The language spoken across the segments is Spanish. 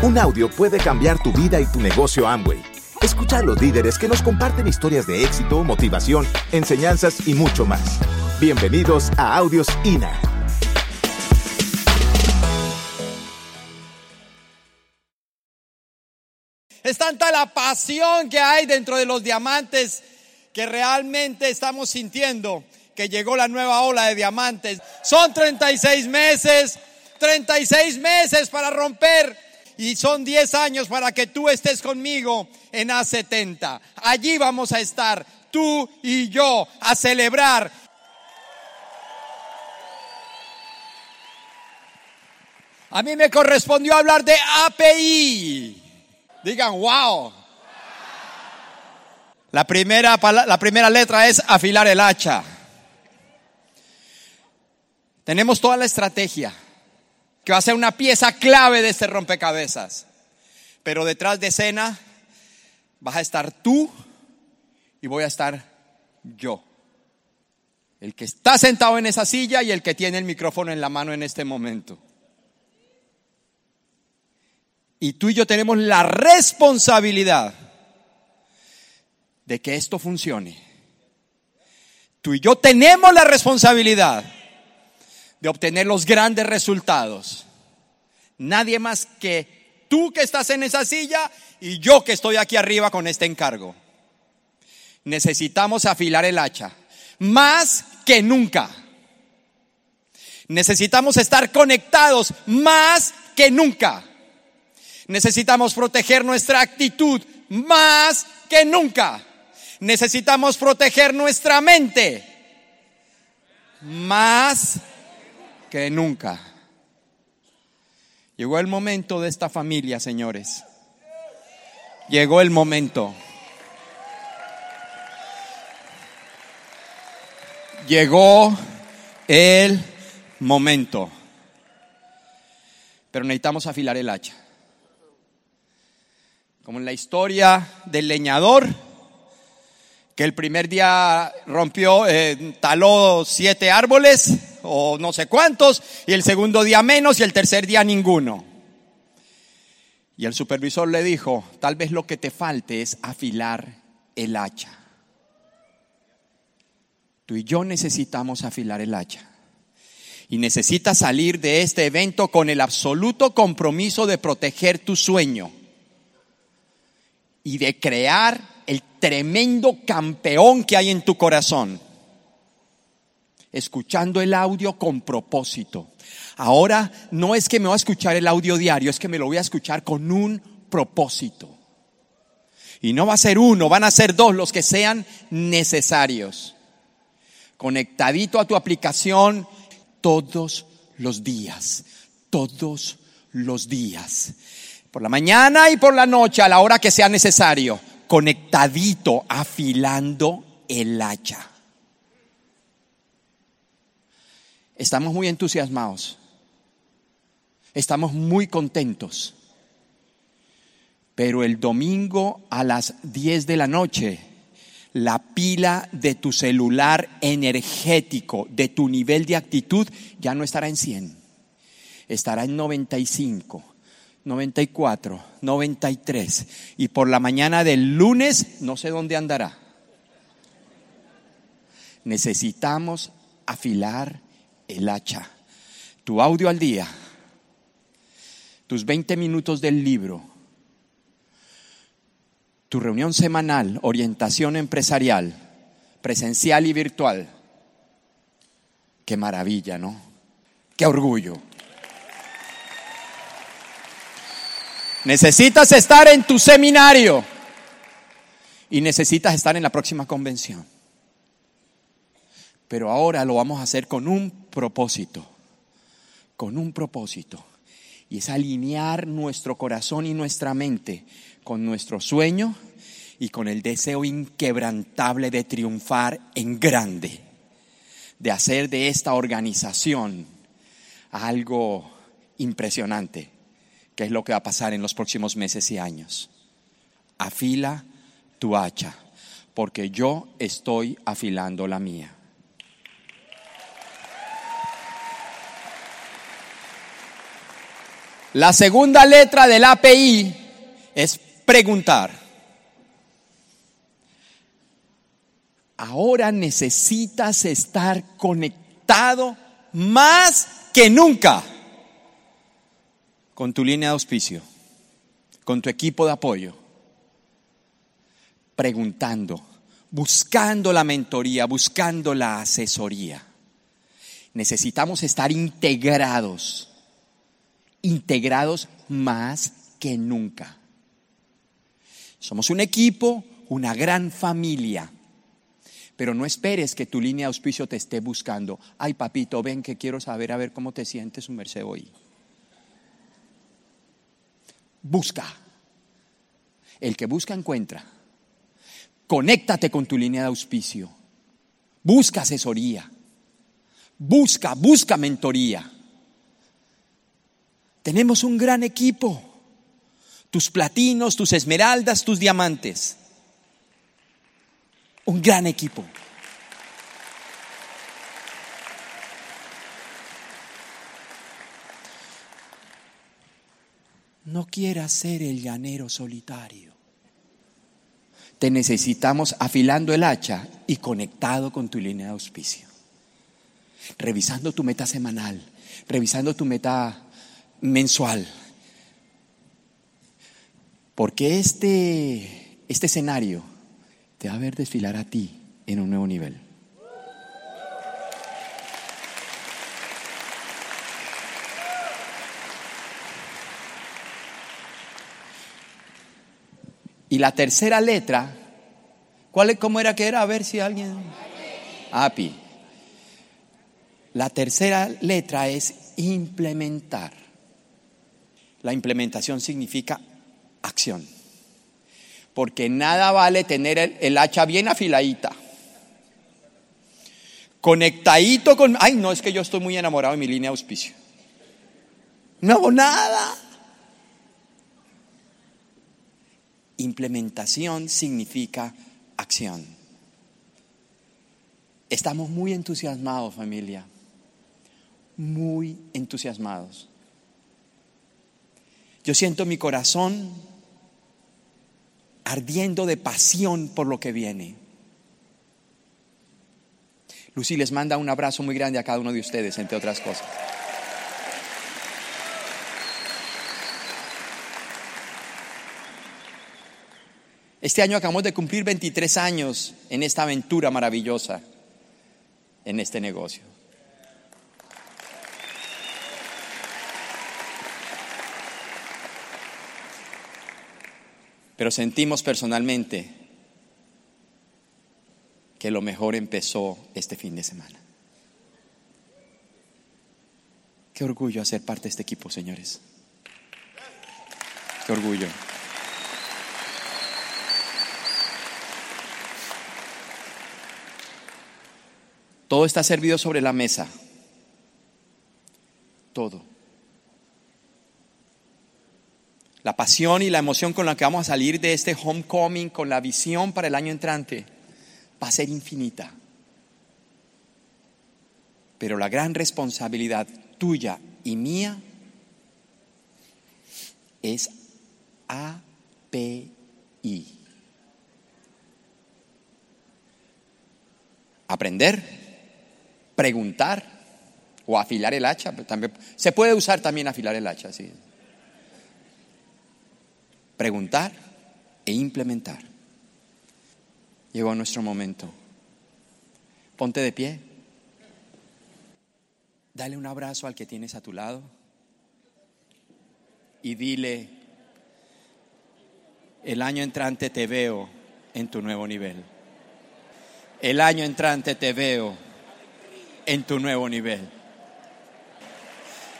Un audio puede cambiar tu vida y tu negocio Amway. Escucha a los líderes que nos comparten historias de éxito, motivación, enseñanzas y mucho más. Bienvenidos a Audios INA. Es tanta la pasión que hay dentro de los diamantes que realmente estamos sintiendo que llegó la nueva ola de diamantes. Son 36 meses, 36 meses para romper y son 10 años para que tú estés conmigo en A70. Allí vamos a estar, tú y yo, a celebrar. A mí me correspondió hablar de API. Digan, wow. La primera, la primera letra es afilar el hacha. Tenemos toda la estrategia, que va a ser una pieza clave de este rompecabezas. Pero detrás de escena vas a estar tú y voy a estar yo. El que está sentado en esa silla y el que tiene el micrófono en la mano en este momento. Y tú y yo tenemos la responsabilidad de que esto funcione. Tú y yo tenemos la responsabilidad de obtener los grandes resultados. Nadie más que tú que estás en esa silla y yo que estoy aquí arriba con este encargo. Necesitamos afilar el hacha, más que nunca. Necesitamos estar conectados más que nunca. Necesitamos proteger nuestra actitud más que nunca. Necesitamos proteger nuestra mente más que nunca. Llegó el momento de esta familia, señores. Llegó el momento. Llegó el momento. Pero necesitamos afilar el hacha como en la historia del leñador, que el primer día rompió, eh, taló siete árboles o no sé cuántos, y el segundo día menos y el tercer día ninguno. Y el supervisor le dijo, tal vez lo que te falte es afilar el hacha. Tú y yo necesitamos afilar el hacha. Y necesitas salir de este evento con el absoluto compromiso de proteger tu sueño y de crear el tremendo campeón que hay en tu corazón. Escuchando el audio con propósito. Ahora no es que me voy a escuchar el audio diario, es que me lo voy a escuchar con un propósito. Y no va a ser uno, van a ser dos los que sean necesarios. Conectadito a tu aplicación todos los días, todos los días. Por la mañana y por la noche, a la hora que sea necesario, conectadito, afilando el hacha. Estamos muy entusiasmados. Estamos muy contentos. Pero el domingo a las 10 de la noche, la pila de tu celular energético, de tu nivel de actitud, ya no estará en 100, estará en 95 94, 93. Y por la mañana del lunes no sé dónde andará. Necesitamos afilar el hacha. Tu audio al día, tus 20 minutos del libro, tu reunión semanal, orientación empresarial, presencial y virtual. Qué maravilla, ¿no? Qué orgullo. Necesitas estar en tu seminario y necesitas estar en la próxima convención. Pero ahora lo vamos a hacer con un propósito, con un propósito. Y es alinear nuestro corazón y nuestra mente con nuestro sueño y con el deseo inquebrantable de triunfar en grande, de hacer de esta organización algo impresionante qué es lo que va a pasar en los próximos meses y años. Afila tu hacha, porque yo estoy afilando la mía. La segunda letra del API es preguntar. Ahora necesitas estar conectado más que nunca con tu línea de auspicio, con tu equipo de apoyo, preguntando, buscando la mentoría, buscando la asesoría. Necesitamos estar integrados, integrados más que nunca. Somos un equipo, una gran familia. Pero no esperes que tu línea de auspicio te esté buscando. Ay, papito, ven que quiero saber a ver cómo te sientes su merced hoy. Busca. El que busca encuentra. Conéctate con tu línea de auspicio. Busca asesoría. Busca, busca mentoría. Tenemos un gran equipo. Tus platinos, tus esmeraldas, tus diamantes. Un gran equipo. No quieras ser el llanero solitario. Te necesitamos afilando el hacha y conectado con tu línea de auspicio. Revisando tu meta semanal, revisando tu meta mensual. Porque este, este escenario te va a ver desfilar a ti en un nuevo nivel. Y la tercera letra, ¿cuál, ¿cómo era que era? A ver si alguien... API. La tercera letra es implementar. La implementación significa acción. Porque nada vale tener el, hacha bien afiladita. Conectadito con... Ay, no, es que yo estoy muy enamorado de mi línea de auspicio. No hago nada. Implementación significa acción. Estamos muy entusiasmados, familia. Muy entusiasmados. Yo siento mi corazón ardiendo de pasión por lo que viene. Lucy les manda un abrazo muy grande a cada uno de ustedes, entre otras cosas. Este año acabamos de cumplir 23 años en esta aventura maravillosa, en este negocio. Pero sentimos personalmente que lo mejor empezó este fin de semana. Qué orgullo hacer parte de este equipo, señores. Qué orgullo. Todo está servido sobre la mesa. Todo. La pasión y la emoción con la que vamos a salir de este homecoming, con la visión para el año entrante, va a ser infinita. Pero la gran responsabilidad tuya y mía es API. Aprender preguntar o afilar el hacha. También, se puede usar también afilar el hacha, sí. Preguntar e implementar. Llegó nuestro momento. Ponte de pie. Dale un abrazo al que tienes a tu lado y dile, el año entrante te veo en tu nuevo nivel. El año entrante te veo en tu nuevo nivel.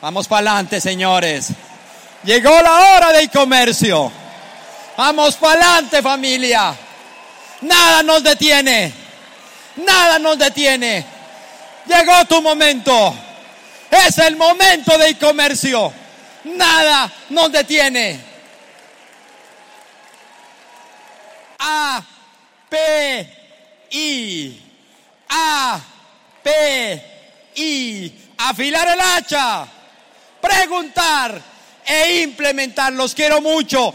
Vamos para adelante, señores. Llegó la hora del comercio. Vamos para adelante, familia. Nada nos detiene. Nada nos detiene. Llegó tu momento. Es el momento del comercio. Nada nos detiene. A, P, I, A, P, I, afilar el hacha, preguntar e implementar. Los quiero mucho.